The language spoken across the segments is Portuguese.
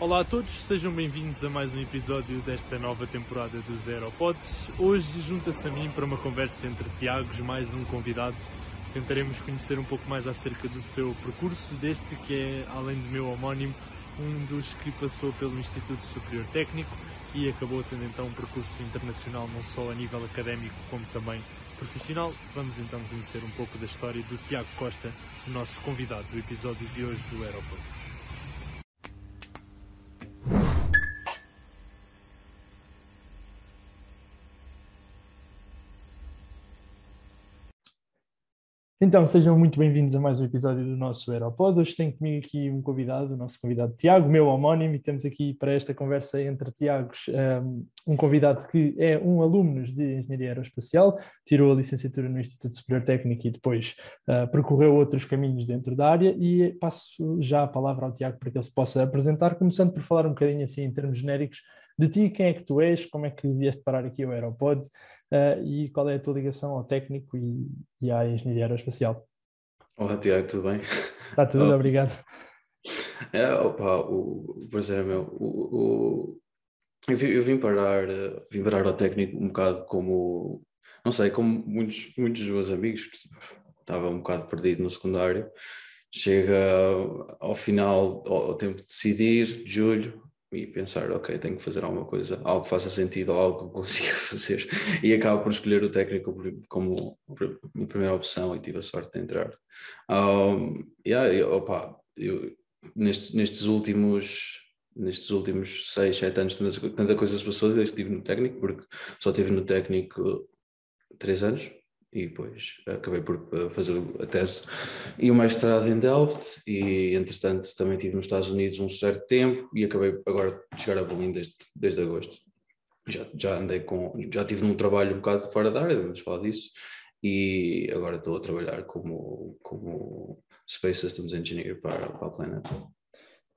Olá a todos, sejam bem-vindos a mais um episódio desta nova temporada dos Aeropods. Hoje junta-se a mim para uma conversa entre Tiagos, mais um convidado. Tentaremos conhecer um pouco mais acerca do seu percurso, deste que é, além de meu homónimo, um dos que passou pelo Instituto Superior Técnico e acabou tendo então um percurso internacional não só a nível académico como também profissional. Vamos então conhecer um pouco da história do Tiago Costa, o nosso convidado do episódio de hoje do Aeropods. Então, sejam muito bem-vindos a mais um episódio do nosso Aeropod. Hoje tenho comigo aqui um convidado, o nosso convidado Tiago, meu homónimo, e temos aqui para esta conversa entre Tiagos um convidado que é um aluno de Engenharia Aeroespacial, tirou a licenciatura no Instituto Superior Técnico e depois uh, percorreu outros caminhos dentro da área e passo já a palavra ao Tiago para que ele se possa apresentar, começando por falar um bocadinho assim em termos genéricos de ti, quem é que tu és, como é que vieste parar aqui ao Aeropod, uh, e qual é a tua ligação ao técnico e, e à engenharia aeroespacial. Olá Tiago, tudo bem? Está tudo, oh. obrigado. É, opa, o, pois é, meu, o, o, eu, vim, eu vim parar, vim parar ao técnico um bocado como, não sei, como muitos, muitos dos meus amigos, que estava um bocado perdido no secundário, chega ao final, ao tempo de decidir, julho, e pensar, ok, tenho que fazer alguma coisa, algo que faça sentido, algo que consiga fazer, e acabo por escolher o técnico como minha primeira opção e tive a sorte de entrar. Um, yeah, opa, eu, nestes, nestes últimos nestes últimos seis, sete anos tanta, coisa se passou desde que estive no técnico, porque só estive no técnico três anos, e depois acabei por eh, fazer a tese e o mestrado em Delft e entretanto também estive nos Estados Unidos um certo tempo e acabei agora de chegar a Berlim desde, desde agosto. Já, já andei com, já tive num trabalho um bocado fora da área, vamos falar disso, e agora estou a trabalhar como, como Space Systems Engineer para, para a Planet.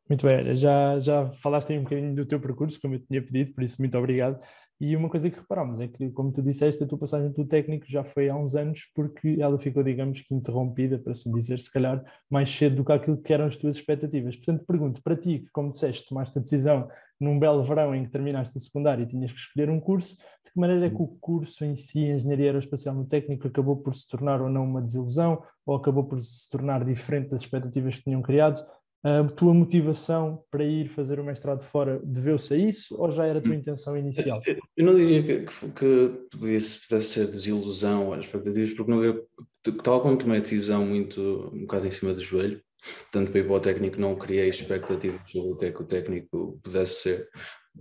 Muito bem, já, já falaste aí um bocadinho do teu percurso, como eu tinha pedido, por isso muito obrigado. E uma coisa que reparamos é que, como tu disseste, a tua passagem pelo técnico já foi há uns anos, porque ela ficou, digamos que, interrompida, para assim dizer, se calhar mais cedo do que aquilo que eram as tuas expectativas. Portanto, pergunto para ti, que, como disseste, tomaste a decisão num belo verão em que terminaste a secundária e tinhas que escolher um curso, de que maneira é que o curso em si, Engenharia Aeroespacial no Técnico, acabou por se tornar ou não uma desilusão, ou acabou por se tornar diferente das expectativas que tinham criado? A tua motivação para ir fazer o mestrado fora deveu-se a isso ou já era a tua intenção inicial? Eu não diria que, que, que pudesse, pudesse ser desilusão às expectativas, porque não, tal como tomei a decisão muito um bocado em cima do joelho, tanto para ir para o técnico não criei expectativas sobre o que é que o técnico pudesse ser.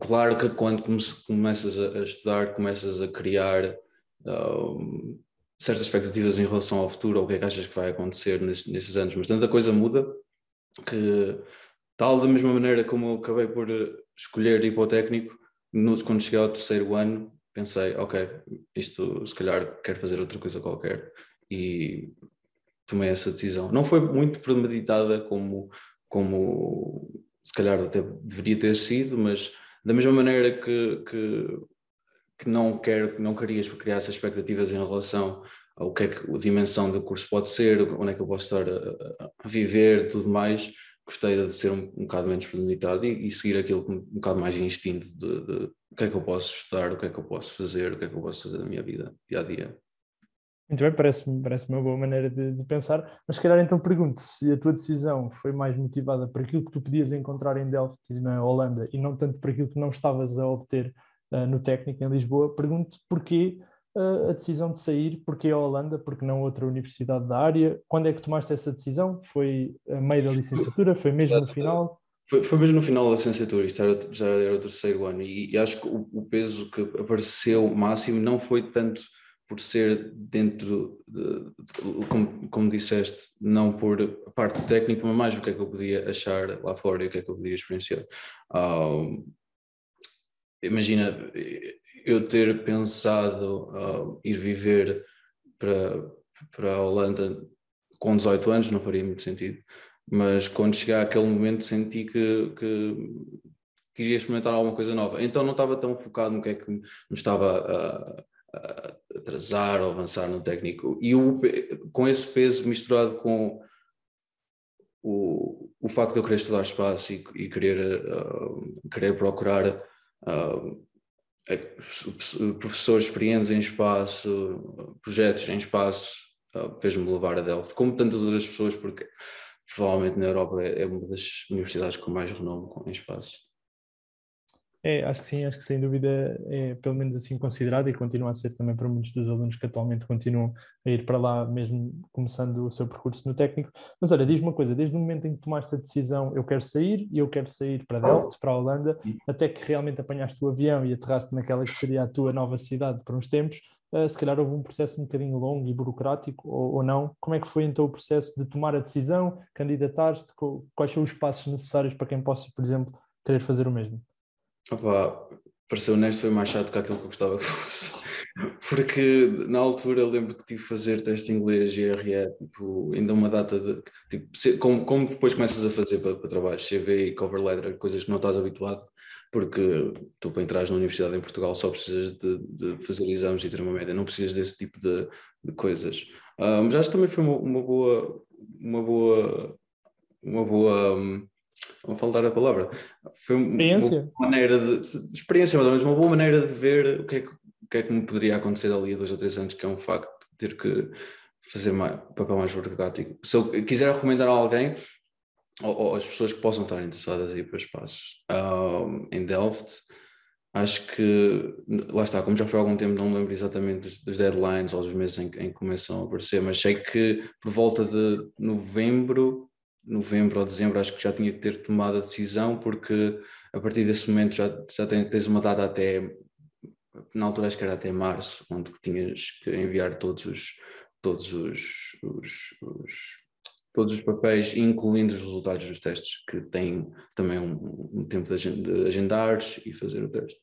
Claro que quando começas a, estudar, começas a criar um, certas expectativas em relação ao futuro, ou o que é que achas que vai acontecer nesses, nesses anos, mas tanta coisa muda que tal da mesma maneira como eu acabei por eh, escolher ir para o técnico, no, quando cheguei ao terceiro ano, pensei, ok, isto se calhar quero fazer outra coisa qualquer e tomei essa decisão. Não foi muito premeditada como, como se calhar até deveria ter sido, mas da mesma maneira que, que, que não quero, não querias criar essas expectativas em relação o que é que a dimensão do curso pode ser, onde é que eu posso estar a, a viver, tudo mais. Gostei de ser um, um bocado menos limitado e, e, seguir aquilo com um bocado mais instinto de, de, o que é que eu posso estudar, o que é que eu posso fazer, o que é que eu posso fazer da minha vida, dia a dia. Muito bem, parece-me parece uma boa maneira de, de, pensar, mas se calhar então pergunto se a tua decisão foi mais motivada por aquilo que tu podias encontrar em Delft e na Holanda e não tanto por aquilo que não estavas a obter uh, no técnico em Lisboa, pergunto porquê a decisão de sair, porque a Holanda, porque não outra universidade da área? Quando é que tomaste essa decisão? Foi a meio da licenciatura? Foi mesmo no final? Foi, foi mesmo no final da licenciatura, isto era, já era o terceiro ano, e, e acho que o, o, peso que apareceu máximo não foi tanto por ser dentro, de, de, como, como disseste, não por parte técnica, mas mais o que é que eu podia achar lá fora e o que é que eu podia experienciar. Um, imagina, eu ter pensado uh, ir viver para, para a Holanda com 18 anos não faria muito sentido, mas quando chegar aquele momento senti que, que queria experimentar alguma coisa nova. Então não estava tão focado no que é que me estava a, a atrasar ou avançar no técnico. E o, com esse peso misturado com o, o facto de eu querer estudar espaço e, e querer, uh, querer procurar uh, professores experientes em espaço, projetos em espaço, fez-me levar a Delft, como tantas outras pessoas, porque provavelmente na Europa é, é uma das universidades com mais renome em espaço. É, acho que sim, acho que sem dúvida é pelo menos assim considerado e continua a ser também para muitos dos alunos que atualmente continuam a ir para lá, mesmo começando o seu percurso no técnico. Mas olha, diz uma coisa: desde o momento em que tomaste a decisão, eu quero sair e eu quero sair para Delft, para a Holanda, até que realmente apanhaste o avião e aterraste naquela que seria a tua nova cidade por uns tempos, uh, se calhar houve um processo um bocadinho longo e burocrático ou, ou não. Como é que foi então o processo de tomar a decisão, candidatar-te? Quais são os passos necessários para quem possa, por exemplo, querer fazer o mesmo? Opa, para ser honesto, foi mais chato que aquilo que eu gostava que fosse. Porque na altura lembro que tive que fazer teste de inglês e RE, tipo, ainda uma data de. Tipo, como, como depois começas a fazer para, para trabalho, CV e cover letter, coisas que não estás habituado, porque tu para entrar na universidade em Portugal só precisas de, de, fazer exames e ter uma média, não precisas desse tipo de, de coisas. Uh, mas acho que também foi uma, uma boa. Uma boa. Uma boa. Um, vou falar a palavra. Foi experiência. uma maneira de. Experiência, mas uma boa maneira de ver o que, é que, o que é que me poderia acontecer ali a dois ou três anos, que é um facto, ter que fazer mais, papel mais burocrático. Se eu quiser recomendar a alguém, ou, ou as pessoas que possam estar interessadas aí para espaços um, em Delft, acho que, lá está, como já foi há algum tempo, não me lembro exatamente dos, dos deadlines ou dos meses em, em que começam a aparecer, mas sei que por volta de novembro novembro ou dezembro, acho que já tinha que ter tomado a decisão, porque a partir desse momento já, já tens uma data até, na altura acho que era até março, onde tinhas que enviar todos os, todos os, os, os todos os papéis, incluindo os resultados dos testes, que têm também um, um tempo de agendar e fazer o teste.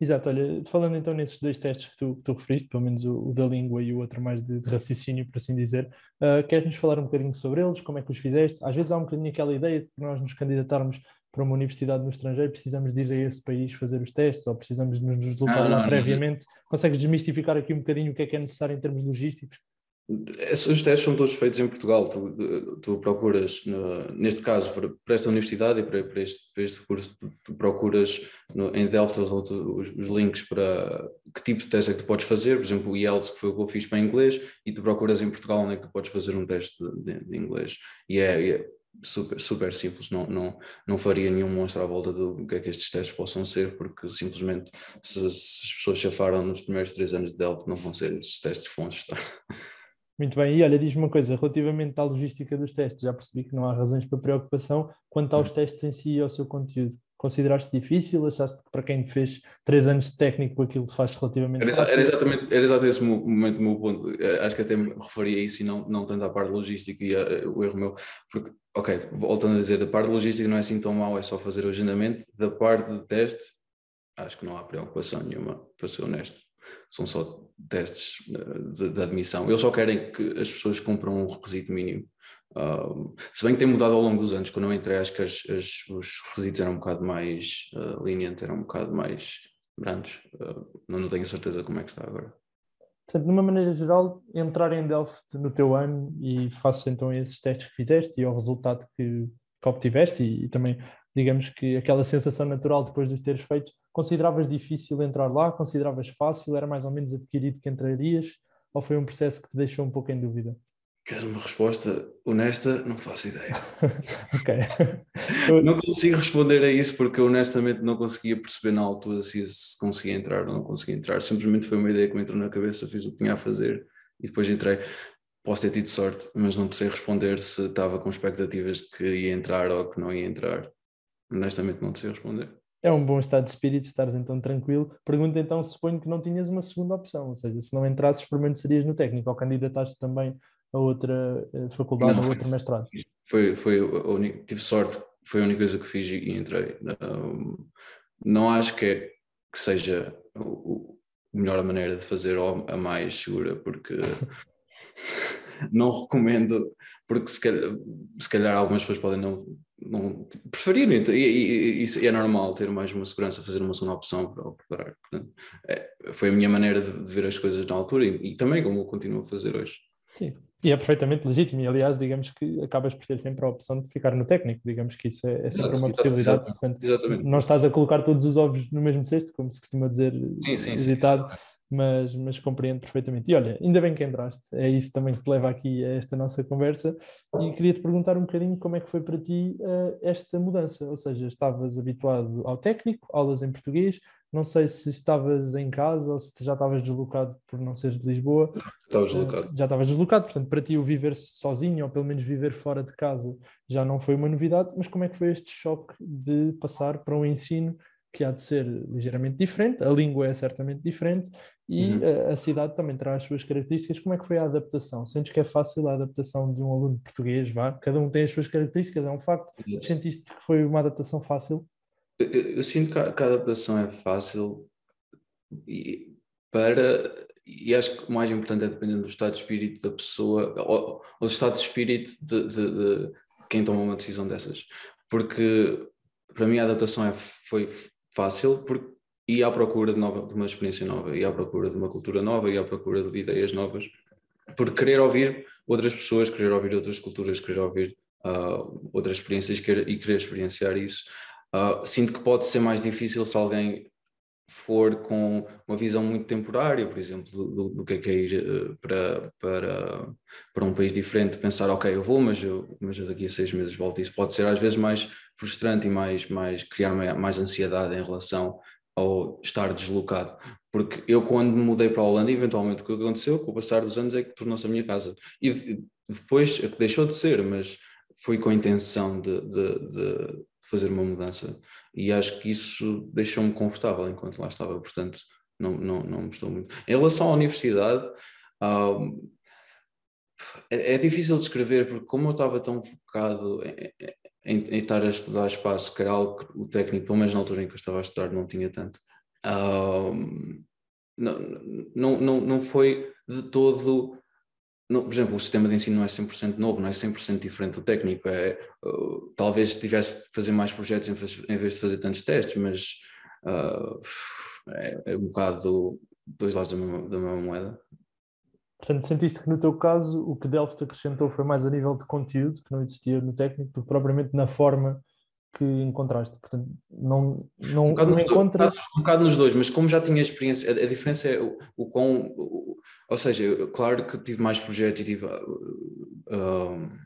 Exato, olha, falando então nesses dois testes que tu, que tu referiste, pelo menos o, o, da língua e o outro mais de, de raciocínio, por assim dizer, uh, queres-nos falar um bocadinho sobre eles, como é que os fizeste? Às vezes há um bocadinho aquela ideia de que nós nos candidatarmos para uma universidade no estrangeiro, precisamos de ir a esse país fazer os testes, ou precisamos de nos deslocar lá previamente. Consegues desmistificar aqui um bocadinho o que é que é necessário em termos logísticos? Os testes são todos feitos em Portugal. Tu, tu procuras, no, neste caso, para, esta universidade e para, para, este, para este curso, tu, tu procuras no, em Delta os, os, links para que tipo de teste é que tu podes fazer. Por exemplo, o IELTS, que foi o que eu fiz para inglês, e tu procuras em Portugal onde é que tu podes fazer um teste de, de, inglês. E é, é, super, super simples. Não, não, não faria nenhum monstro à volta do que é que estes testes possam ser, porque simplesmente se, se as pessoas chafaram nos primeiros três anos de Delta, não vão ser estes testes fontes. Tá? Muito bem, e olha, diz-me uma coisa, relativamente à logística dos testes, já percebi que não há razões para preocupação quanto aos hum. testes em si e ao seu conteúdo. Consideraste difícil? Achaste que para quem fez três anos de técnico aquilo faz relativamente era, fácil? Era exatamente, era exatamente esse momento o meu ponto. Eh, acho que até me referia a isso e não, não tanto à parte logística e a, o erro meu. Porque, ok, voltando a dizer, da parte logística não é assim tão mal, é só fazer o agendamento. Da parte de teste, acho que não há preocupação nenhuma, para ser honesto são só testes eh, de, de, admissão. Eles só querem que as pessoas cumpram um requisito mínimo. Se bem que tem mudado ao longo dos anos, quando eu entrei, acho que as, as, os requisitos eram um bocado mais uh, lenientes, eram um bocado mais brandos. Uh, não, não tenho certeza como é que está agora. Portanto, de uma maneira geral, entrar em Delft no teu ano e faço então esses testes que fizeste e ao resultado que, que obtiveste e, e também digamos que aquela sensação natural depois de os teres feito, consideravas difícil entrar lá? Consideravas fácil? Era mais ou menos adquirido que entrarias? Ou foi um processo que te deixou um pouco em dúvida? Queres uma resposta honesta? Não faço ideia. ok. não consigo responder a isso porque honestamente não conseguia perceber na altura se, se conseguia entrar ou não conseguia entrar. Simplesmente foi uma ideia que me entrou na cabeça, fiz o que tinha a fazer e depois entrei. Posso ter tido sorte, mas não sei responder se estava com expectativas de que ia entrar ou que não ia entrar. Honestamente, não sei responder. É um bom estado de espírito estares então tranquilo. Pergunta então, suponho que não tinhas uma segunda opção, ou seja, se não entrasses, permanecerias no técnico ou candidataste também a outra eh, faculdade ou outro mestrado? Foi, foi a única, tive sorte, foi a única coisa que fiz e entrei. Um, não acho que, é, que seja a melhor maneira de fazer ou a mais segura, porque não recomendo, porque se calhar, se calhar algumas pessoas podem não não e, e, e, é normal ter mais uma segurança, fazer uma segunda opção para o preparar. Portanto, é, foi a minha maneira de, de, ver as coisas na altura e, e, também como eu continuo a fazer hoje. Sim, E é perfeitamente legítimo, e aliás, digamos que acabas por ter sempre a opção de ficar no técnico, digamos que isso é, é sempre uma possibilidade. Exatamente, Portanto, exatamente. não estás a colocar todos os ovos no mesmo cesto, como se costuma dizer, sim, sim. Sim, mas, mas compreendo perfeitamente. E olha, ainda bem que entraste, é isso também que te leva aqui a esta nossa conversa. E queria te perguntar um bocadinho como é que foi para ti uh, esta mudança, ou seja, estavas habituado ao técnico, aulas em português, não sei se estavas em casa ou se já estavas deslocado por não seres de Lisboa. Estavas uh, deslocado. Já estavas deslocado, portanto, para ti o viver sozinho ou pelo menos viver fora de casa já não foi uma novidade, mas como é que foi este choque de passar para um ensino que há de ser ligeiramente diferente, a língua é certamente diferente e uhum. a, a, cidade também traz as suas características. Como é que foi a adaptação? Sentes que é fácil a adaptação de um aluno português? Vá? Cada um tem as suas características, é um facto. Yes. Sentiste que foi uma adaptação fácil? Eu, eu sinto que a, que a, adaptação é fácil e, para. E acho que o mais importante é dependendo do estado de espírito da pessoa, ou, ou do estado de espírito de, de, de quem toma uma decisão dessas. Porque para mim a adaptação é, foi fácil porque ia à procura de, nova, uma experiência nova, ia à procura de uma cultura nova, ia à procura de ideias novas, por querer ouvir outras pessoas, querer ouvir outras culturas, querer ouvir uh, outras experiências e querer experienciar isso. Uh, sinto que pode ser mais difícil se alguém for com uma visão muito temporária, por exemplo, do, do que é que é ir uh, para, para, para um país diferente, pensar, ok, eu vou, mas eu, mas eu daqui a seis meses volto. Isso pode ser às vezes mais frustrante e mais, mais criar mais ansiedade em relação ao estar deslocado. Porque eu, quando me mudei para a Holanda, eventualmente o que aconteceu com o passar dos anos é que tornou-se a minha casa. E depois é deixou de ser, mas foi com a intenção de, de, de fazer uma mudança. E acho que isso deixou-me confortável enquanto lá estava. Portanto, não, não, não me estou muito. Em relação à universidade. Um, é, é, difícil de escrever porque como eu estava tão focado em, em, estar a estudar espaço, que era algo que o técnico, pelo menos na altura em que eu estava a estudar, não tinha tanto. Não, não, não, não foi de todo. Não, por exemplo, o sistema de ensino não é 100% novo, não é 100% diferente do técnico. É, uh, talvez tivesse que fazer mais projetos em, em, vez de fazer tantos testes, mas uh, é, é, um bocado dois lados da da mesma moeda. Portanto, sentiste que no teu caso o que Delft acrescentou foi mais a nível de conteúdo, que não existia no técnico, do que propriamente na forma que encontraste. Portanto, não, não, um não encontras. Um, bocado, nos dois, mas como já tinha experiência, a, a diferença é o, o quão. O, ou seja, eu, claro que tive mais projetos e tive. Uh,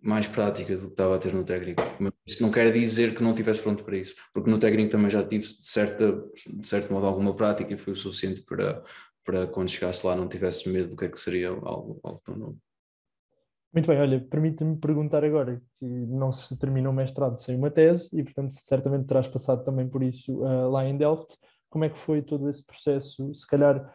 mais prática do que estava a ter no técnico, mas isso não quer dizer que não estivesse pronto para isso, porque no técnico também já tive de, certa, de certo modo alguma prática e foi o suficiente para, para quando chegasse lá não tivesse medo do que é que seria algo, algo tão novo. Muito bem, olha, permite-me perguntar agora que não se terminou o mestrado sem uma tese e, portanto, certamente terás passado também por isso uh, lá em Delft. Como é que foi todo esse processo? Se calhar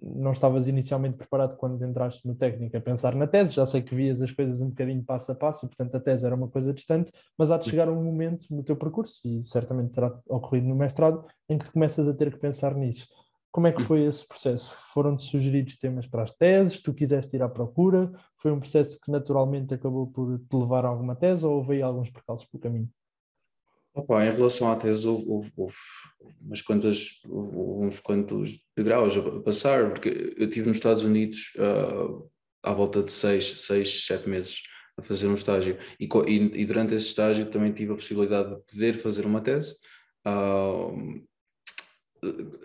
não estavas inicialmente preparado quando entraste no técnico a pensar na tese, já sei que vias as coisas um bocadinho passo a passo e, portanto, a tese era uma coisa distante, mas há de chegar um momento no teu percurso, e certamente terá ocorrido no mestrado, em que começas a ter que pensar nisso. Como é que foi esse processo? Foram-te sugeridos temas para as teses? Tu quiseste ir à procura? Foi um processo que naturalmente acabou por te levar a alguma tese ou houve aí alguns percalços pelo caminho? Opa, em relação à tese, houve, houve, houve umas quantas, houve uns quantos degraus a passar, porque eu estive nos Estados Unidos uh, à volta de seis, seis, sete meses a fazer um estágio e, e, e, durante esse estágio também tive a possibilidade de poder fazer uma tese. Uh,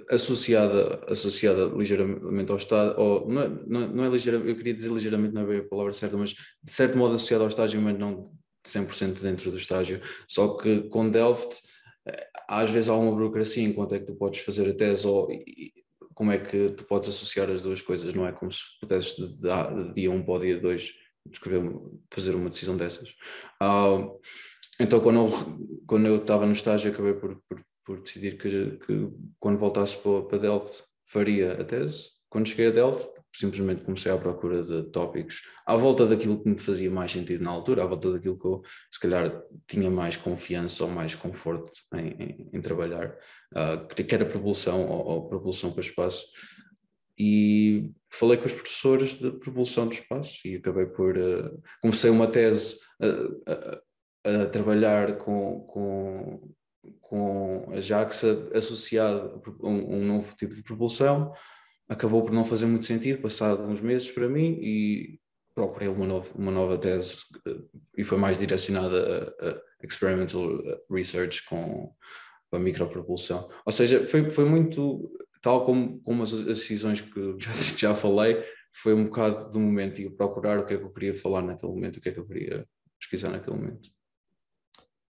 associada, associada ligeiramente ao Estado, ou não é, não, não é ligeiramente, eu queria dizer ligeiramente, não é a palavra certa, mas de certo modo associada ao estágio, mas não 100% dentro do estágio. Só que com Delft, eh, às vezes há uma burocracia enquanto é que tu podes fazer a tese ou e, como é que tu podes associar as duas coisas, não é como se pudesses de, de, de dia 1 um para o dia 2 escrever, fazer uma decisão dessas. Uh, então, quando eu, quando eu estava no estágio, acabei por, por por decidir que, que quando voltasse para, para Delft faria a tese. Quando cheguei a Delft, simplesmente comecei à procura de tópicos à volta daquilo que me fazia mais sentido na altura, à volta daquilo que eu, se calhar, tinha mais confiança ou mais conforto em, em, em trabalhar, uh, que era propulsão ou, ou propulsão para espaço. E falei com os professores de propulsão do espaço e acabei por. Uh, comecei uma tese a, a, a trabalhar com, com com a JAXA associado a um, um, novo tipo de propulsão, acabou por não fazer muito sentido, passado uns meses para mim, e procurei uma nova, uma nova tese e foi mais direcionada a, a experimental research com a micropropulsão. Ou seja, foi, foi muito tal como, como as, as decisões que já, já falei, foi um bocado do momento e procurar o que é que eu queria falar naquele momento, o que é que eu queria pesquisar naquele momento.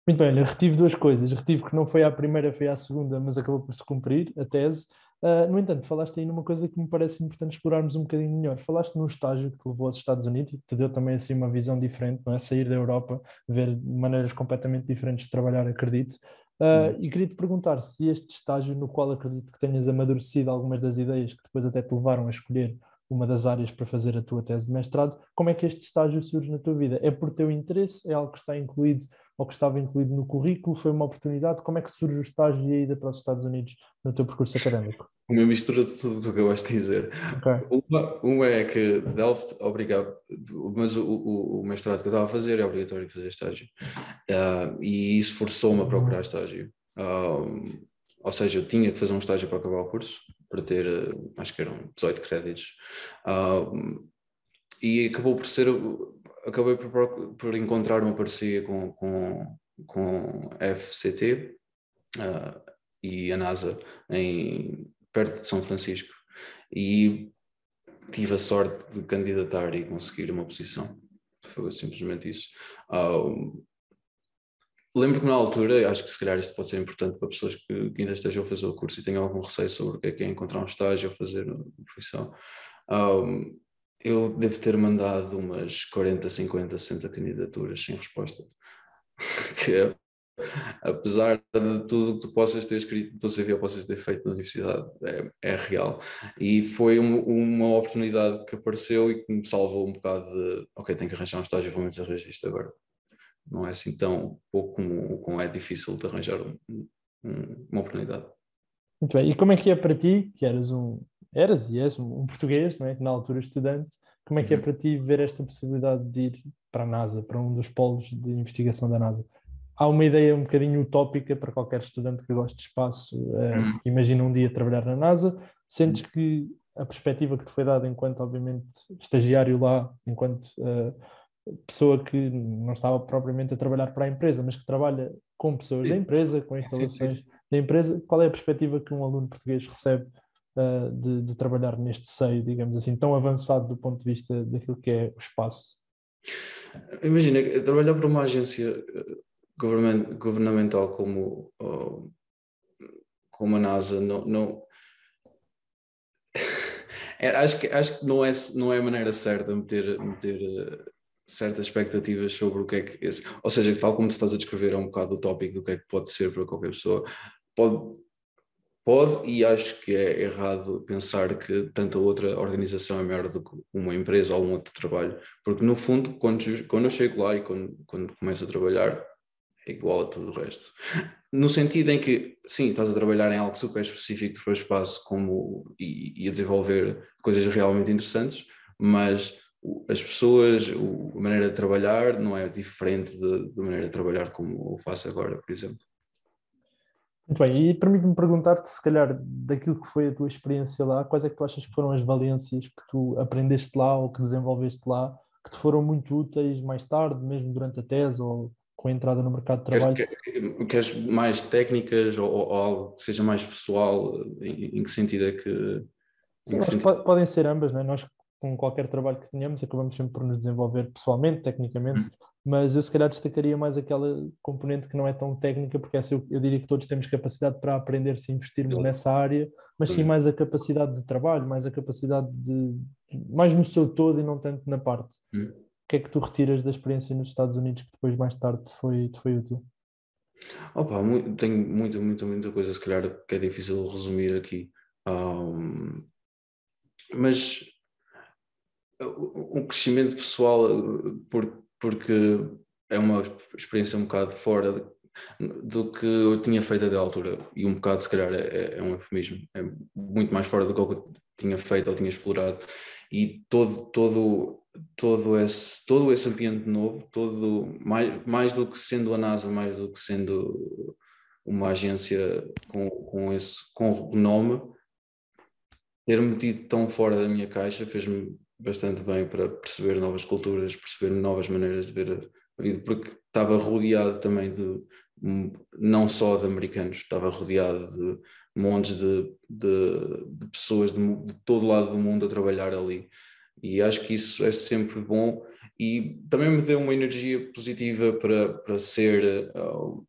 Muito bem, retive duas coisas. Retive que não foi à primeira, foi à segunda, mas acabou por se cumprir a tese. Uh, no entanto, falaste aí numa coisa que me parece importante explorarmos um bocadinho melhor. Falaste num estágio que te levou aos Estados Unidos e que te deu também assim uma visão diferente, não é? Sair da Europa, ver maneiras completamente diferentes de trabalhar, acredito. Uh, e queria te perguntar se este estágio, no qual acredito que tenhas amadurecido algumas das ideias que depois até te levaram a escolher uma das áreas para fazer a tua tese de mestrado, como é que este estágio surge na tua vida? É por teu interesse? É algo que está incluído ou que estava incluído no currículo? Foi uma oportunidade? Como é que surge o estágio e a ida para os Estados Unidos no teu percurso académico? Uma mistura de tudo o que eu gosto de dizer. Okay. Uma, uma, é que Delft obrigava, mas o, o, o, mestrado que eu estava a fazer é obrigatório fazer estágio. Uh, e isso forçou-me a procurar estágio. Uh, ou seja, eu tinha que fazer um estágio para acabar o curso, para ter, acho que eram 18 créditos. Uh, e acabou por ser, acabei por, por encontrar uma parceria com, com, com a FCT uh, e a NASA em, perto de São Francisco. E tive a sorte de candidatar e conseguir uma posição. Foi simplesmente isso. Uh, Lembro que na altura, acho que se calhar isto pode ser importante para pessoas que, que ainda estejam a fazer o curso e tenham algum receio sobre o que é, que é encontrar um estágio ou fazer uma profissão. Um, eu devo ter mandado umas 40, 50, 60 candidaturas sem resposta. que é, apesar de tudo que tu possas ter escrito no teu CV ou possas ter feito na universidade, é, é real. E foi um, uma oportunidade que apareceu e que me salvou um bocado de, ok, tenho que arranjar um estágio, pelo menos arranjar isto agora não é assim tão pouco como, como é difícil de arranjar um, um, uma oportunidade. Muito bem, e como é que é para ti, que eras um, eras e és um, português, não é? na altura estudante, como é que é uhum. para ti ver esta possibilidade de ir para a NASA, para um dos polos de investigação da NASA? Há uma ideia um bocadinho utópica para qualquer estudante que goste de espaço, uh, que imagina um dia trabalhar na NASA, sentes uhum. que a perspectiva que te foi dada enquanto, obviamente, estagiário lá, enquanto uh, pessoa que não estava propriamente a trabalhar para a empresa, mas que trabalha com pessoas da empresa, com instalações da empresa, qual é a perspectiva que um aluno português recebe uh, de, de, trabalhar neste seio, digamos assim, tão avançado do ponto de vista daquilo que é o espaço? Imagina, trabalhar para uma agência eh, governamental como, como a NASA não, não... É, acho, que, acho que não é, não é a maneira certa meter, meter eh, certas expectativas sobre o que é que esse, ou seja, tal como tu estás a descrever é um bocado utópico do que é que pode ser para qualquer pessoa, pode, pode e acho que é errado pensar que tanta outra organização é melhor do que uma empresa ou um outro trabalho, porque no fundo quando, quando eu chego lá e quando, quando começo a trabalhar é igual a tudo o resto. No sentido em que, sim, estás a trabalhar em algo super específico para o espaço como, e, e a desenvolver coisas realmente interessantes, mas as pessoas, a maneira de trabalhar não é diferente da maneira de trabalhar como eu faço agora, por exemplo. Muito bem, e permite-me perguntar-te, se calhar, daquilo que foi a tua experiência lá, quais é que tu achas que foram as valências que tu aprendeste lá ou que desenvolveste lá, que te foram muito úteis mais tarde, mesmo durante a tese ou com a entrada no mercado de trabalho? Queres, queres mais técnicas ou, ou, algo que seja mais pessoal? Em, em que sentido é que. Sim, sentido? Podem ser ambas, não é? Nós com qualquer trabalho que tenhamos, acabamos sempre por nos desenvolver pessoalmente, tecnicamente, uhum. Mas eu se calhar destacaria mais aquela componente que não é tão técnica, porque essa eu, eu diria que todos temos capacidade para aprender se investirmos nessa área, mas sim mais a capacidade de trabalho, mais a capacidade de. mais no seu todo e não tanto na parte. Uhum. O que é que tu retiras da experiência nos Estados Unidos que depois mais tarde te foi, te foi útil? Opa, tenho muita, muita, muita coisa, se calhar que é difícil resumir aqui. Um, mas um crescimento pessoal por, porque é uma experiência um bocado fora do que eu tinha feito até à altura. E um bocado se calhar é, é, um eufemismo. É muito mais fora do que eu tinha feito ou tinha explorado. E todo todo todo esse todo esse ambiente novo todo mais mais do que sendo a NASA mais do que sendo uma agência com, com esse com nome ter metido tão fora da minha caixa fez-me bastante bem para perceber novas culturas, perceber novas maneiras de ver a vida, porque estava rodeado também de não só de americanos, estava rodeado de montes de, de, de pessoas de, de, todo lado do mundo a trabalhar ali. E acho que isso é sempre bom e também me deu uma energia positiva para, para ser. Uh,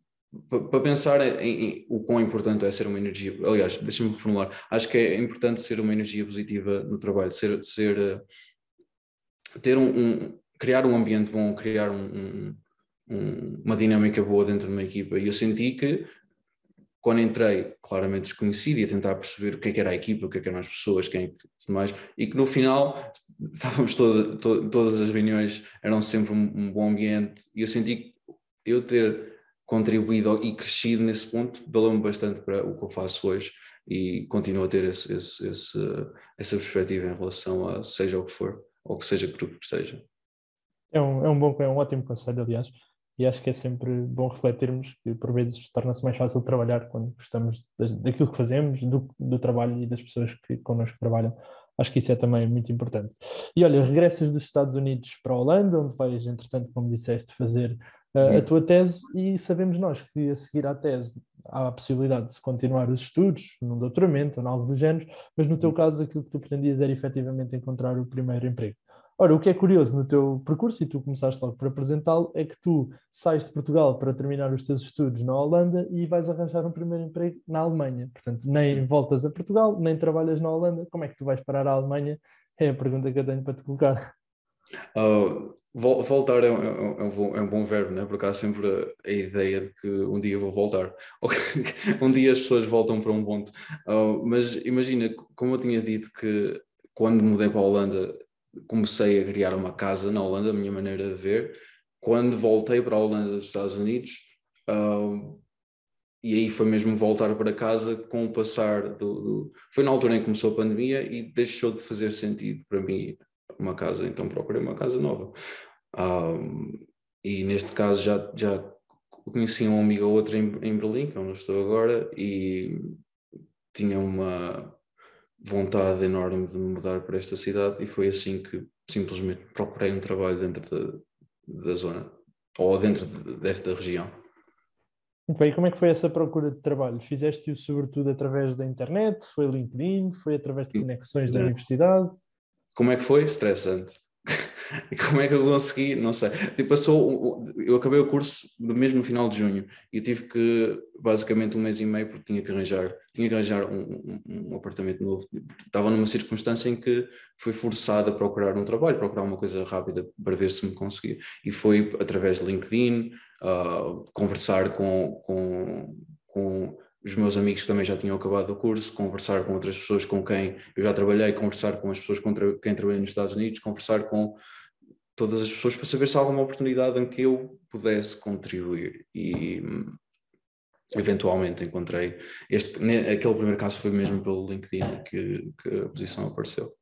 para pensar em, em, o quão importante é ser uma energia. Aliás, deixa-me reformular. Acho que é importante ser uma energia positiva no trabalho, ser, ser uh, ter um, um, criar um ambiente bom, criar um, um, uma dinâmica boa dentro de uma equipa. E eu senti que quando entrei, claramente desconhecido, e a tentar perceber o que, é que era a equipa, o que, é que eram as pessoas, quem é que mais, e que no final estávamos toda, to, todas as reuniões eram sempre um, bom ambiente, e eu senti que eu ter contribuído e crescido nesse ponto valeu-me bastante para o que eu faço hoje e continuo a ter esse, esse, esse, essa perspectiva em relação a seja o que for, ou que seja grupo que esteja. É um, é um bom, é um ótimo conselho, aliás e acho que é sempre bom refletirmos que por vezes torna-se mais fácil trabalhar quando gostamos daquilo que fazemos, do, do trabalho e das pessoas que connosco trabalham. Acho que isso é também muito importante. E olha, regressas dos Estados Unidos para a Holanda, onde vais, entretanto, como disseste, fazer a tua tese, e sabemos nós que a seguir à tese há a possibilidade de se continuar os estudos, num doutoramento ou algo do género, mas no teu caso aquilo que tu pretendias era efetivamente encontrar o primeiro emprego. Ora, o que é curioso no teu percurso, e tu começaste logo por apresentá-lo, é que tu sais de Portugal para terminar os teus estudos na Holanda e vais arranjar um primeiro emprego na Alemanha. Portanto, nem voltas a Portugal, nem trabalhas na Holanda. Como é que tu vais parar à Alemanha? É a pergunta que eu tenho para te colocar. Uh, voltar é, é, é, um bom, é, um bom, verbo, né? porque há sempre a, a, ideia de que um dia vou voltar, ou um dia as pessoas voltam para um ponto. Uh, mas imagina, como eu tinha dito que quando mudei para a Holanda comecei a criar uma casa na Holanda, a minha maneira de ver. Quando voltei para a Holanda dos Estados Unidos, uh, e aí foi mesmo voltar para casa com o passar do, do, Foi na altura em que começou a pandemia e deixou de fazer sentido para mim uma casa, então procurei uma casa nova. Uh, e neste caso já, já conheci um amigo ou outro em, em Berlim, que é onde estou agora, e tinha uma, vontade enorme de me mudar para esta cidade e foi assim que simplesmente procurei um trabalho dentro da, da zona ou dentro de, desta região. Muito bem, e como é que foi essa procura de trabalho? Fizeste-o sobretudo através da internet? Foi LinkedIn? Foi através de conexões da universidade? Como é que foi? Estressante. Como é que eu consegui? Não sei. Tipo, passou, eu acabei o curso mesmo no final de junho e tive que, basicamente, um mês e meio, porque tinha que arranjar, tinha que arranjar um, um, um apartamento novo. Estava numa circunstância em que fui forçado a procurar um trabalho, procurar uma coisa rápida para ver se me conseguia. E foi através de LinkedIn, uh, conversar com, com, com os meus amigos que também já tinham acabado o curso, conversar com outras pessoas com quem eu já trabalhei, conversar com as pessoas com quem trabalhei nos Estados Unidos, conversar com todas as pessoas para saber se há alguma oportunidade em que eu pudesse contribuir. E eventualmente encontrei este, aquele primeiro caso foi mesmo pelo LinkedIn que, que a posição apareceu.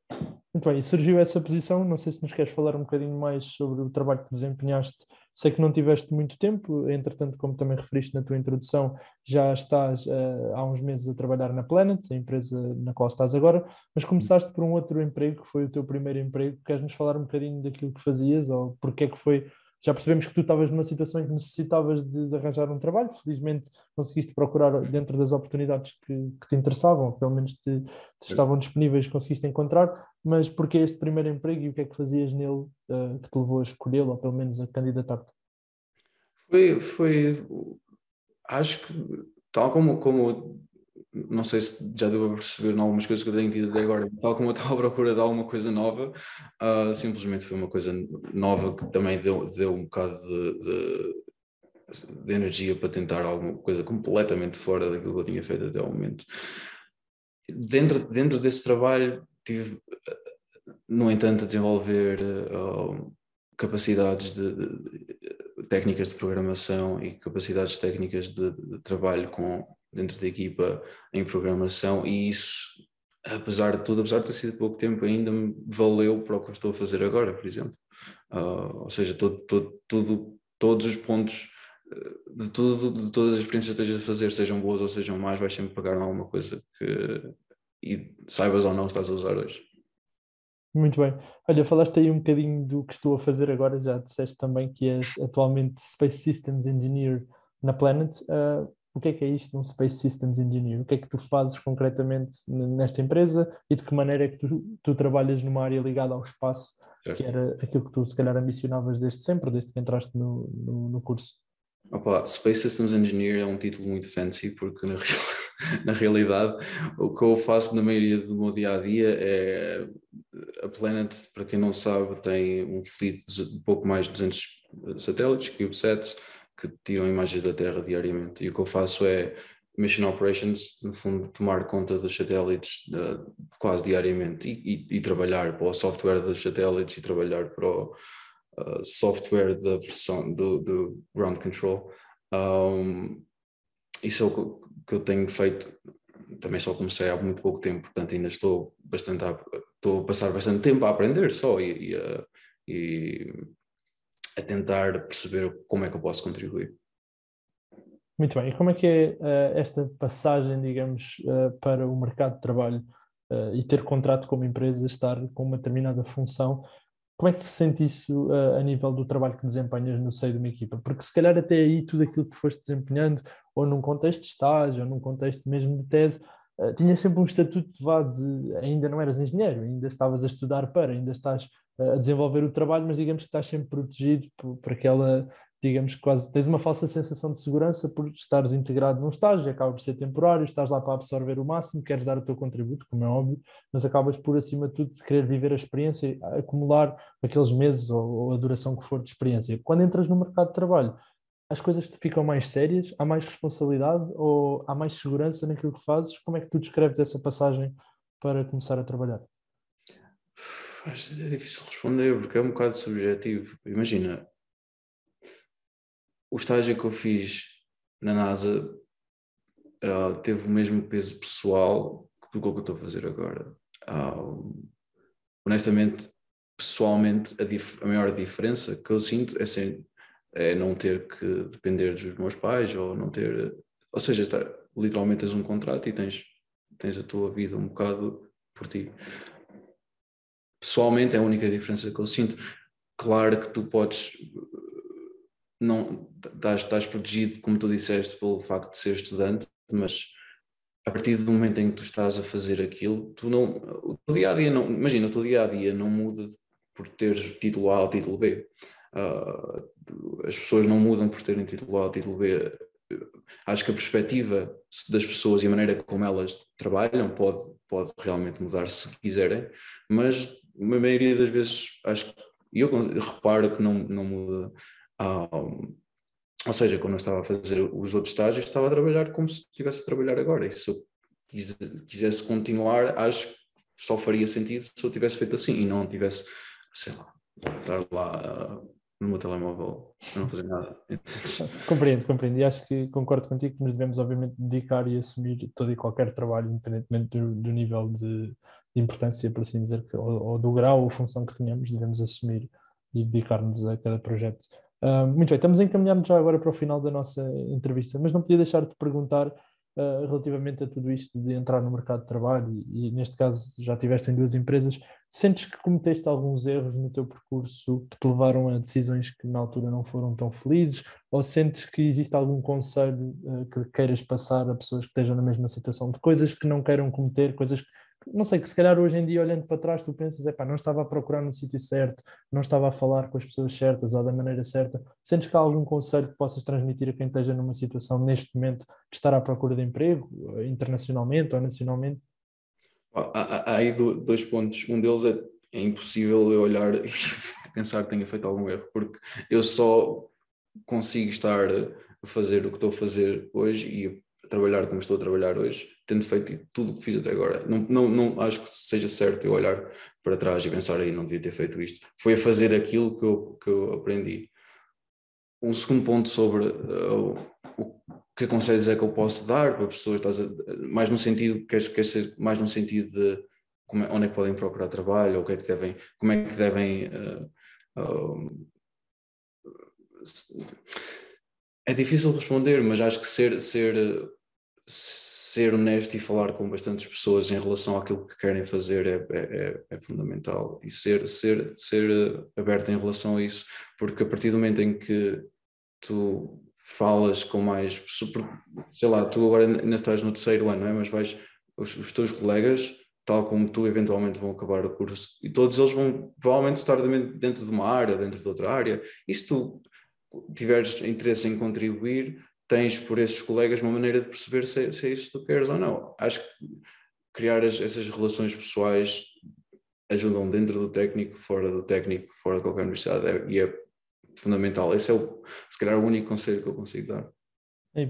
Muito bem, e surgiu essa posição, não sei se nos queres falar um bocadinho mais sobre o trabalho que desempenhaste. Sei que não tiveste muito tempo, entretanto, como também referiste na tua introdução, já estás uh, há uns meses a trabalhar na Planet, a empresa na qual estás agora, mas começaste por um outro emprego, que foi o teu primeiro emprego. Queres-nos falar um bocadinho daquilo que fazias ou porque é que foi já percebemos que tu estavas numa situação em que necessitavas de, de, arranjar um trabalho, felizmente conseguiste procurar dentro das oportunidades que, que te interessavam, pelo menos te, te estavam disponíveis, conseguiste encontrar, mas porque este primeiro emprego e o que é que fazias nele uh, que te levou a escolhê-lo, ou pelo menos a candidatar-te? Foi, foi, acho que tal como, como não sei se já deu a perceber em algumas coisas que eu tenho tido até agora, tal como eu estava à procura de alguma coisa nova, uh, simplesmente foi uma coisa nova que também deu, deu um bocado de, de, de, energia para tentar alguma coisa completamente fora daquilo que eu tinha feito até o momento. Dentro, dentro desse trabalho, tive, no entanto, a desenvolver uh, capacidades de, de, técnicas de programação e capacidades técnicas de trabalho com dentro da equipa em programação e isso, apesar de tudo, apesar de ter sido pouco tempo, ainda me valeu para o que eu estou a fazer agora, por exemplo. Uh, ou seja, todo, todo, tudo, todos os pontos ah, de tudo, de todas as experiências que estejas a fazer, sejam boas ou sejam más, vais sempre pagar alguma coisa que e saibas ou não estás a usar hoje. Muito bem. Olha, falaste aí um bocadinho do que estou a fazer agora, já disseste também que és atualmente Space Systems Engineer na Planet. Uh, o que é que é isto, um Space Systems Engineer? O que é que tu fazes concretamente nesta empresa e de que maneira é que tu, tu trabalhas numa área ligada ao espaço, que era aquilo que tu se calhar ambicionavas desde sempre, desde que entraste no, no, no curso? Opa, Space Systems Engineer é um título muito fancy porque na, na realidade o que eu faço na maioria do meu dia a dia é a Planet, para quem não sabe, tem um fleet de pouco mais de 200 satélites, CubeSats, que tiram imagens da Terra diariamente. E o que eu faço é Mission Operations, no fundo, tomar conta dos satélites uh, quase diariamente e, e, e, trabalhar para o software dos satélites e trabalhar para o uh, software da versão do, do ground control. Um, isso é o que, eu tenho feito também só comecei há muito pouco tempo, portanto ainda estou bastante a, estou a passar bastante tempo a aprender só e, e, a, e a tentar perceber como é que eu posso contribuir. Muito bem, e como é que é uh, esta passagem, digamos, uh, para o mercado de trabalho uh, e ter contrato como empresa, estar com uma determinada função? Como é que se sente isso a nível do trabalho que desempenhas no seio de uma equipa? Porque se calhar até aí tudo aquilo que foste desempenhando, ou num contexto de estágio, ou num contexto mesmo de tese, tinhas sempre um estatuto de ainda não eras engenheiro, ainda estavas a estudar para, ainda estás a desenvolver o trabalho, mas digamos que estás sempre protegido por, por aquela, digamos que quase tens uma falsa sensação de segurança por estares integrado num estágio, acaba por ser temporário, estás lá para absorver o máximo, queres dar o teu contributo, como é óbvio, mas acabas por, acima de tudo, querer viver a experiência, acumular aqueles meses ou, ou a duração que for de experiência. Quando entras no mercado de trabalho, as coisas ficam mais sérias? Há mais responsabilidade ou há mais segurança naquilo que fazes? Como é que tu descreves essa passagem para começar a trabalhar? É difícil responder porque é um bocado subjetivo. Imagina, o estágio que eu fiz na NASA uh, teve o mesmo peso pessoal do que eu estou a fazer agora. Uh, honestamente, pessoalmente, a, a, maior diferença que eu sinto é ser é não ter que depender dos meus pais ou não ter. Ou seja, tá, literalmente tens um contrato e tens, tens a tua vida um bocado por ti. Pessoalmente é a única diferença que eu sinto. Claro que tu podes. Não, estás, estás protegido, como tu disseste, pelo facto de ser estudante, mas a partir do momento em que tu estás a fazer aquilo, tu não, o teu dia a dia não, imagina, o teu dia a dia não muda por teres título A ou título B. Uh, as pessoas não mudam por terem título A ou título B. Acho que a perspectiva das pessoas e a maneira como elas trabalham pode, pode realmente mudar se quiserem, mas a maioria das vezes acho que eu reparo que não, não muda. Uh, ou seja, quando eu estava a fazer os outros estágios, estava a trabalhar como se estivesse a trabalhar agora. E se eu quisesse continuar, acho que só faria sentido se eu tivesse feito assim e não tivesse, sei lá, estar lá no meu telemóvel a não fazer nada. compreendo, compreendo. E acho que concordo contigo que nos devemos, obviamente, dedicar e assumir todo e qualquer trabalho, independentemente do, do nível de, importância, por assim dizer, que, ou, ou, do grau ou função que tenhamos, devemos assumir e dedicar-nos a cada projeto. Uh, muito bem, estamos encaminhando já agora para o final da nossa entrevista, mas não podia deixar de perguntar uh, relativamente a tudo isto de entrar no mercado de trabalho e, e, neste caso já tiveste em duas empresas, sentes que cometeste alguns erros no teu percurso que te levaram a decisões que na altura não foram tão felizes ou sentes que existe algum conselho uh, que queiras passar a pessoas que estejam na mesma situação de coisas que não queiram cometer, coisas que não sei, que se calhar hoje em dia, olhando para trás, tu pensas, é não estava a procurar no sítio certo, não estava a falar com as pessoas certas ou da maneira certa. Sentes que há algum conselho que possas transmitir a quem esteja numa situação neste momento de estar à procura de emprego, eh, internacionalmente ou nacionalmente? Há aí dois pontos. Um deles é, é impossível eu olhar e pensar que tenha feito algum erro, porque eu só consigo estar a fazer o que estou a fazer hoje e trabalhar como estou a trabalhar hoje tendo feito tudo o que fiz até agora. Não, não, não acho que seja certo eu olhar para trás e pensar aí não devia ter feito isto. Foi a fazer aquilo que eu, que eu aprendi. Um segundo ponto sobre uh, o que aconselhos é que eu posso dar para pessoas, estás a, mais no sentido, queres, queres ser mais no sentido de como é, onde é que podem procurar trabalho, ou o que é que devem, como é que devem uh, uh, é difícil responder, mas acho que ser, ser ser honesto e falar com bastantes pessoas em relação àquilo que querem fazer é, é, é, é fundamental e ser, ser, ser aberto em relação a isso, porque a partir do momento em que tu falas com mais sei lá, tu agora ainda estás no terceiro ano, não é? mas vais, os, os teus colegas, tal como tu, eventualmente vão acabar o curso e todos eles vão provavelmente estar dentro de uma área, dentro de outra área, e se tu tiveres interesse em contribuir, tens por esses colegas uma maneira de perceber se, se é isso que tu queres ou não. Acho que criar as, essas relações pessoais ajudam dentro do técnico, fora do técnico, fora de qualquer universidade, é, e é fundamental. Esse é, o, se calhar, o único conselho que eu consigo dar.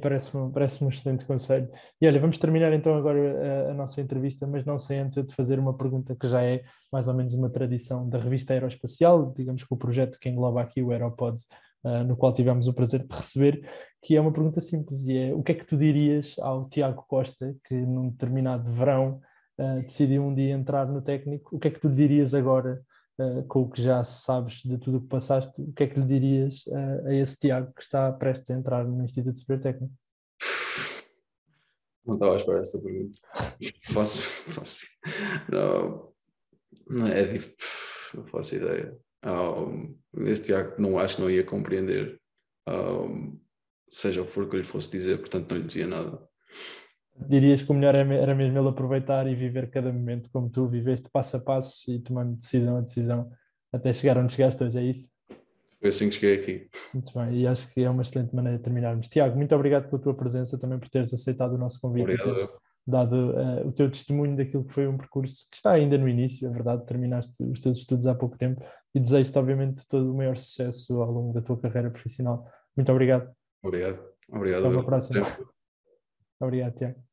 Parece-me parece um excelente conselho. E olha, vamos terminar então agora a, a, nossa entrevista, mas não sei antes eu te fazer uma pergunta que já é mais ou menos uma tradição da revista Aeroespacial, digamos que o projeto que engloba aqui o Aeropods uh, no qual tivemos o prazer de receber, que é uma pergunta simples e é o que é que tu dirias ao Tiago Costa, que num determinado verão uh, decidiu um dia entrar no técnico, o que é que tu dirias agora uh, com o que já sabes de tudo o que passaste, o que é que lhe dirias a esse Tiago que está prestes a entrar no Instituto Superior Técnico? Não estava à espera dessa pergunta. Posso, posso. Não, não é. Não faço ideia. Um, esse Tiago não acho que não ia compreender, um, seja o que for que eu lhe fosse dizer, portanto não lhe dizia nada. Dirias que o melhor era mesmo ele aproveitar e viver cada momento como tu viveste, passo a passo e tomando decisão a decisão até chegar onde chegaste hoje, é isso? Foi assim que cheguei aqui. Muito bem, e acho que é uma excelente maneira de terminarmos. Tiago, muito obrigado pela tua presença, também por teres aceitado o nosso convite. Obrigado dado uh, o teu testemunho daquilo que foi um percurso que está ainda no início, é verdade, terminaste os teus estudos há pouco tempo e desejo-te, obviamente, todo o maior sucesso ao longo da tua carreira profissional. Muito obrigado. Obrigado. Obrigado. Até uma próxima. Obrigado, Tiago.